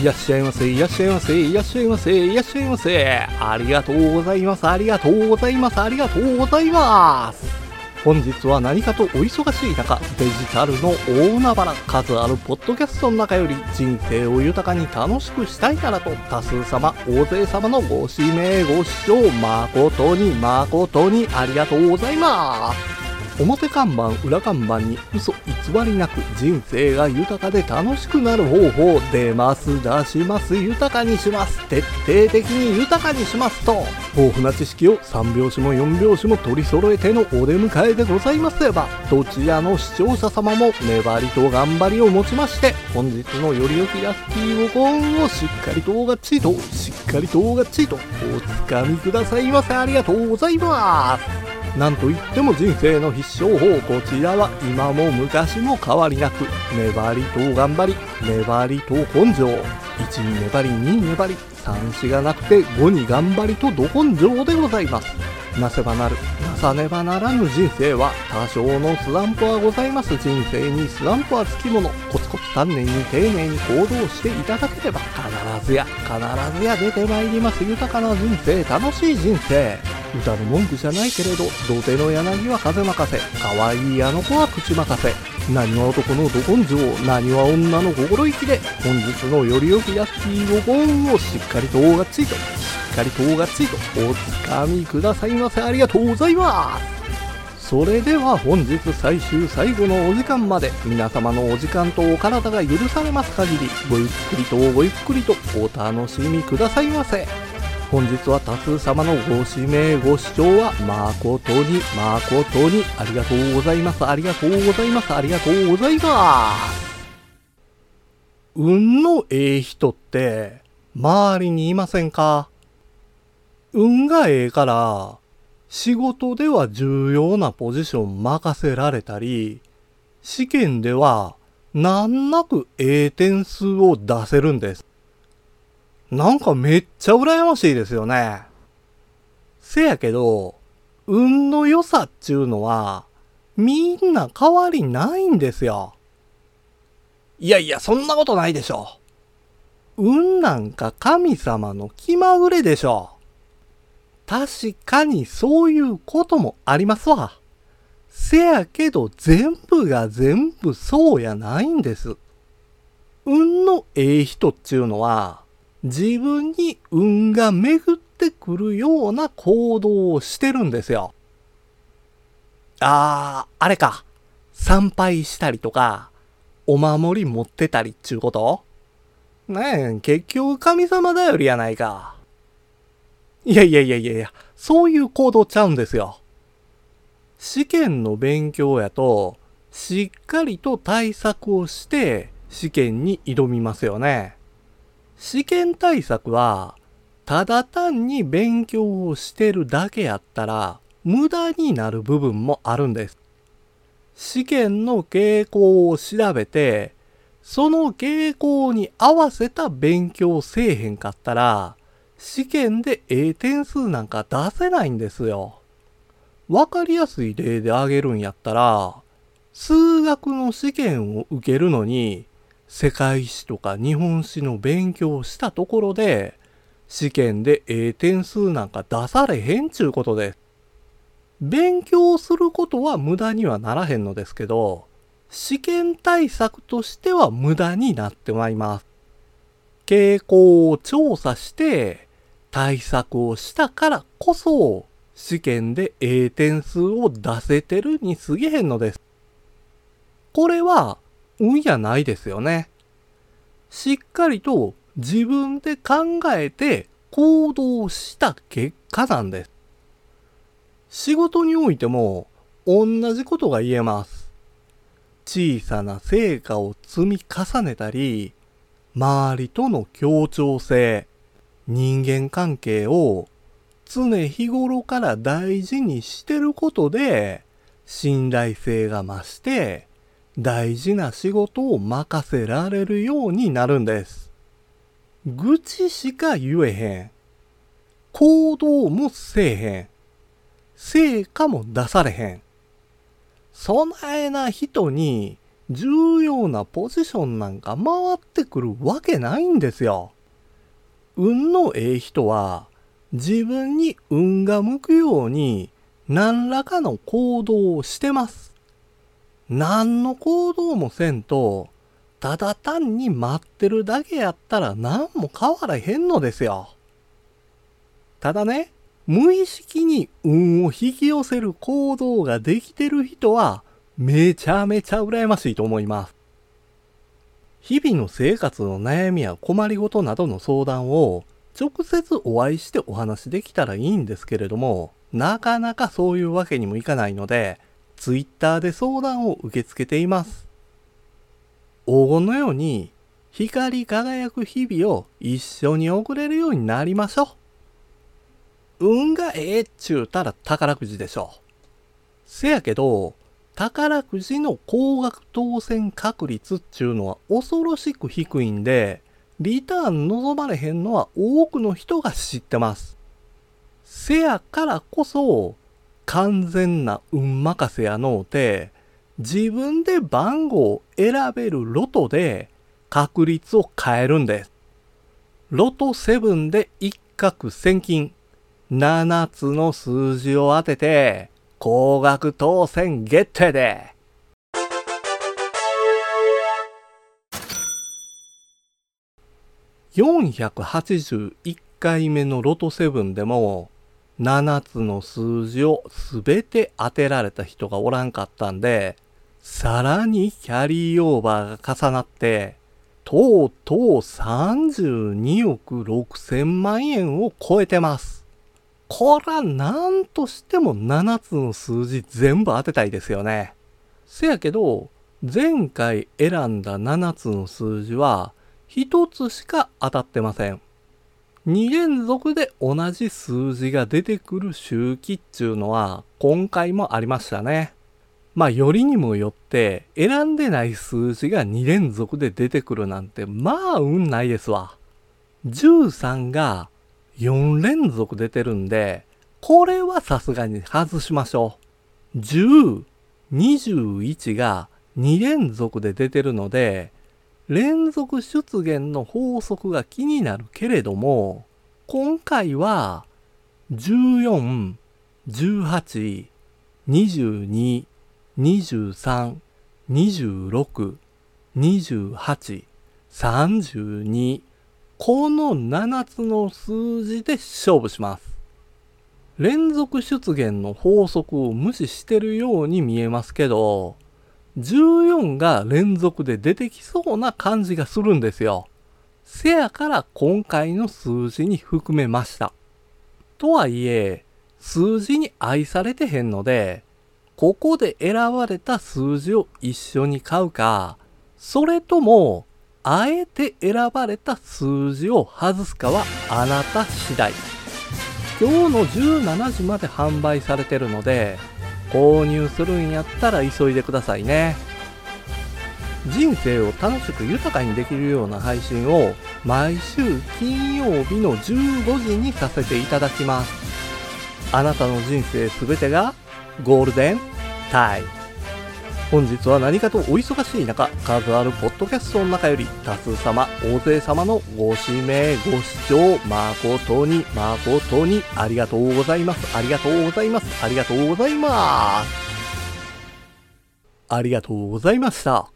いらっしゃいませ、いらっしゃいませ、いらっしゃいませ、いらっしゃいませ。ありがとうございます、ありがとうございます、ありがとうございます。本日は何かとお忙しい中、デジタルの大海原、数あるポッドキャストの中より人生を豊かに楽しくしたいからと多数様、大勢様のご指名ご視聴誠に誠にありがとうございます。表看板裏看板に嘘偽りなく人生が豊かで楽しくなる方法出ます出します。豊かにします徹底的に豊かにしますと豊富な知識を3拍子も4拍子も取り揃えてのお出迎えでございますればどちらの視聴者様も粘りと頑張りをもちまして本日のよりよきラッキーウコンをしっかりとがっちりとしっかりとがっちりとおつかみくださいませ。ありがとうございます。なんといっても人生の必勝法こちらは今も昔も変わりなく粘りと頑張り粘りと根性。1に粘り2に粘り3子がなくて5に頑張りとど根性でございます。なせばなるなさねばならぬ人生は多少のスランプはございます。人生にスランプはつきもの。コツコツ丹念に丁寧に行動していただければ必ずや必ずや出てまいります。豊かな人生楽しい人生。歌の文句じゃないけれど土手の柳は風任せ。可愛いあの子は口任せ。何は男のど根性何は女の心意気で本日のよりよきヤッキーご本をしっかりとがっちとしっかりとがっちとおつかみくださいませ。ありがとうございます。それでは本日最終最後のお時間まで皆様のお時間とお体が許されます限りごゆっくりとごゆっくりとお楽しみくださいませ。本日は多数様のご指名ご視聴は誠に誠にありがとうございます。ありがとうございます。ありがとうございます。運のええ人って周りにいませんか？運がええから仕事では重要なポジション任せられたり試験では難なくええ点数を出せるんです。なんかめっちゃ羨ましいですよね。せやけど、運の良さっちゅうのは、みんな変わりないんですよ。いやいや、そんなことないでしょ。運なんか神様の気まぐれでしょ。確かにそういうこともありますわ。せやけど全部が全部そうやないんです。運のええ人っちゅうのは、自分に運が巡ってくるような行動をしてるんですよ。あー、あれか。参拝したりとか、お守り持ってたりっちゅうこと？ねえ、結局神様だよりやないか。いやいやいやいやいや、そういう行動ちゃうんですよ。試験の勉強やと、しっかりと対策をして試験に挑みますよね。試験対策は、ただ単に勉強をしてるだけやったら、無駄になる部分もあるんです。試験の傾向を調べて、その傾向に合わせた勉強せえへんかったら、試験でええ点数なんか出せないんですよ。わかりやすい例で挙げるんやったら、数学の試験を受けるのに、世界史とか日本史の勉強をしたところで、試験でえ点数なんか出されへんちゅうことです。勉強することは無駄にはならへんのですけど、試験対策としては無駄になってまいります。傾向を調査して対策をしたからこそ試験でええ点数を出せてるに過ぎへんのです。これは運やないですよね。しっかりと自分で考えて行動した結果なんです。仕事においても同じことが言えます。小さな成果を積み重ねたり、周りとの協調性、人間関係を常日頃から大事にしてることで信頼性が増して大事な仕事を任せられるようになるんです。愚痴しか言えへん。行動もせえへん。成果も出されへん。そないな人に重要なポジションなんか回ってくるわけないんですよ。運のええ人は自分に運が向くように何らかの行動をしてます。何の行動もせんと、ただ単に待ってるだけやったら何も変わらへんのですよ。ただね、無意識に運を引き寄せる行動ができてる人はめちゃめちゃ羨ましいと思います。日々の生活の悩みや困りごとなどの相談を直接お会いしてお話できたらいいんですけれども、なかなかそういうわけにもいかないので、ツイッターで相談を受け付けています。黄金のように光り輝く日々を一緒に送れるようになりましょう。運がええっちゅうたら宝くじでしょう。せやけど、宝くじの高額当選確率っちゅうのは恐ろしく低いんで、リターン望まれへんのは多くの人が知ってます。せやからこそ、完全な運任せやのうて、自分で番号を選べるロトで確率を変えるんです。ロト7で一攫千金、7つの数字を当てて、高額当選ゲットで。481回目のロト7でも7つの数字をすべて当てられた人がおらんかったんで、さらにキャリーオーバーが重なって、とうとう32億6千万円を超えてます。こら、なんとしても7つの数字全部当てたいですよね。せやけど、前回選んだ7つの数字は1つしか当たってません。2連続で同じ数字が出てくる周期っちゅうのは今回もありましたね。まあよりにもよって選んでない数字が2連続で出てくるなんてまあ運ないですわ。13が4連続出てるんで、これはさすがに外しましょう。10、21が2連続で出てるので、連続出現の法則が気になるけれども、今回は14、18、22、23、26、28、32、この7つの数字で勝負します。連続出現の法則を無視してるように見えますけど、14が連続で出てきそうな感じがするんですよ。せやから今回の数字に含めました。とはいえ、数字に愛されてへんので、ここで選ばれた数字を一緒に買うか、それともあえて選ばれた数字を外すかはあなた次第。今日の17時まで販売されてるので、購入するんやったら急いでくださいね。人生を楽しく豊かにできるような配信を毎週金曜日の15時にさせていただきます。あなたの人生すべてがゴールデンタイム。本日は何かとお忙しい中、数あるポッドキャストの中より多数様、大勢様のご指名、ご視聴、誠に、誠にありがとうございます。ありがとうございます。ありがとうございます。ありがとうございました。